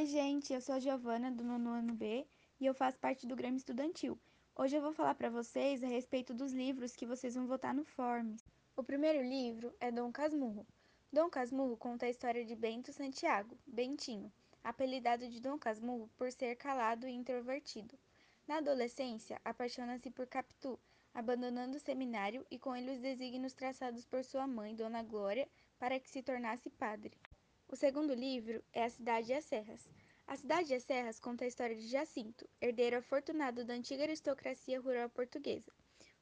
Oi, gente, eu sou a Giovana, do nono ano B, e eu faço parte do Grêmio Estudantil. Hoje eu vou falar para vocês a respeito dos livros que vocês vão votar no Forms. O primeiro livro é Dom Casmurro. Dom Casmurro conta a história de Bento Santiago, Bentinho, apelidado de Dom Casmurro por ser calado e introvertido. Na adolescência, apaixona-se por Capitu, abandonando o seminário e com ele os desígnios traçados por sua mãe, Dona Glória, para que se tornasse padre. O segundo livro é A Cidade e as Serras. A Cidade e as Serras conta a história de Jacinto, herdeiro afortunado da antiga aristocracia rural portuguesa,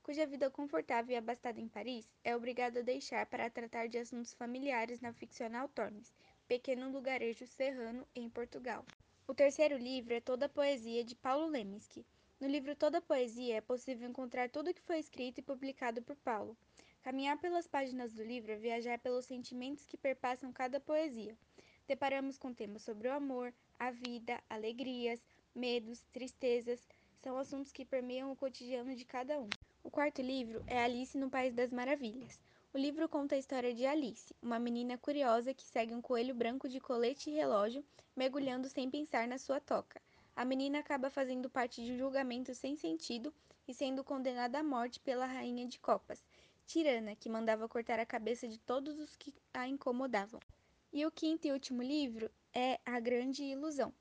cuja vida confortável e abastada em Paris é obrigado a deixar para tratar de assuntos familiares na ficcional Tormes, pequeno lugarejo serrano em Portugal. O terceiro livro é Toda a Poesia, de Paulo Leminski. No livro Toda a Poesia é possível encontrar tudo o que foi escrito e publicado por Paulo. Caminhar pelas páginas do livro é viajar pelos sentimentos que perpassam cada poesia. Deparamos com temas sobre o amor, a vida, alegrias, medos, tristezas, são assuntos que permeiam o cotidiano de cada um. O quarto livro é Alice no País das Maravilhas. O livro conta a história de Alice, uma menina curiosa que segue um coelho branco de colete e relógio, mergulhando sem pensar na sua toca. A menina acaba fazendo parte de um julgamento sem sentido e sendo condenada à morte pela rainha de copas, tirana que mandava cortar a cabeça de todos os que a incomodavam. E o quinto e último livro é A Grande Ilusão.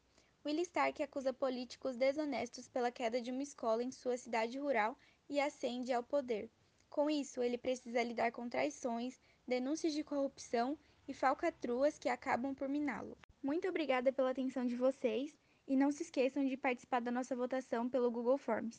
Willie Stark acusa políticos desonestos pela queda de uma escola em sua cidade rural e ascende ao poder. Com isso, ele precisa lidar com traições, denúncias de corrupção e falcatruas que acabam por miná-lo. Muito obrigada pela atenção de vocês e não se esqueçam de participar da nossa votação pelo Google Forms.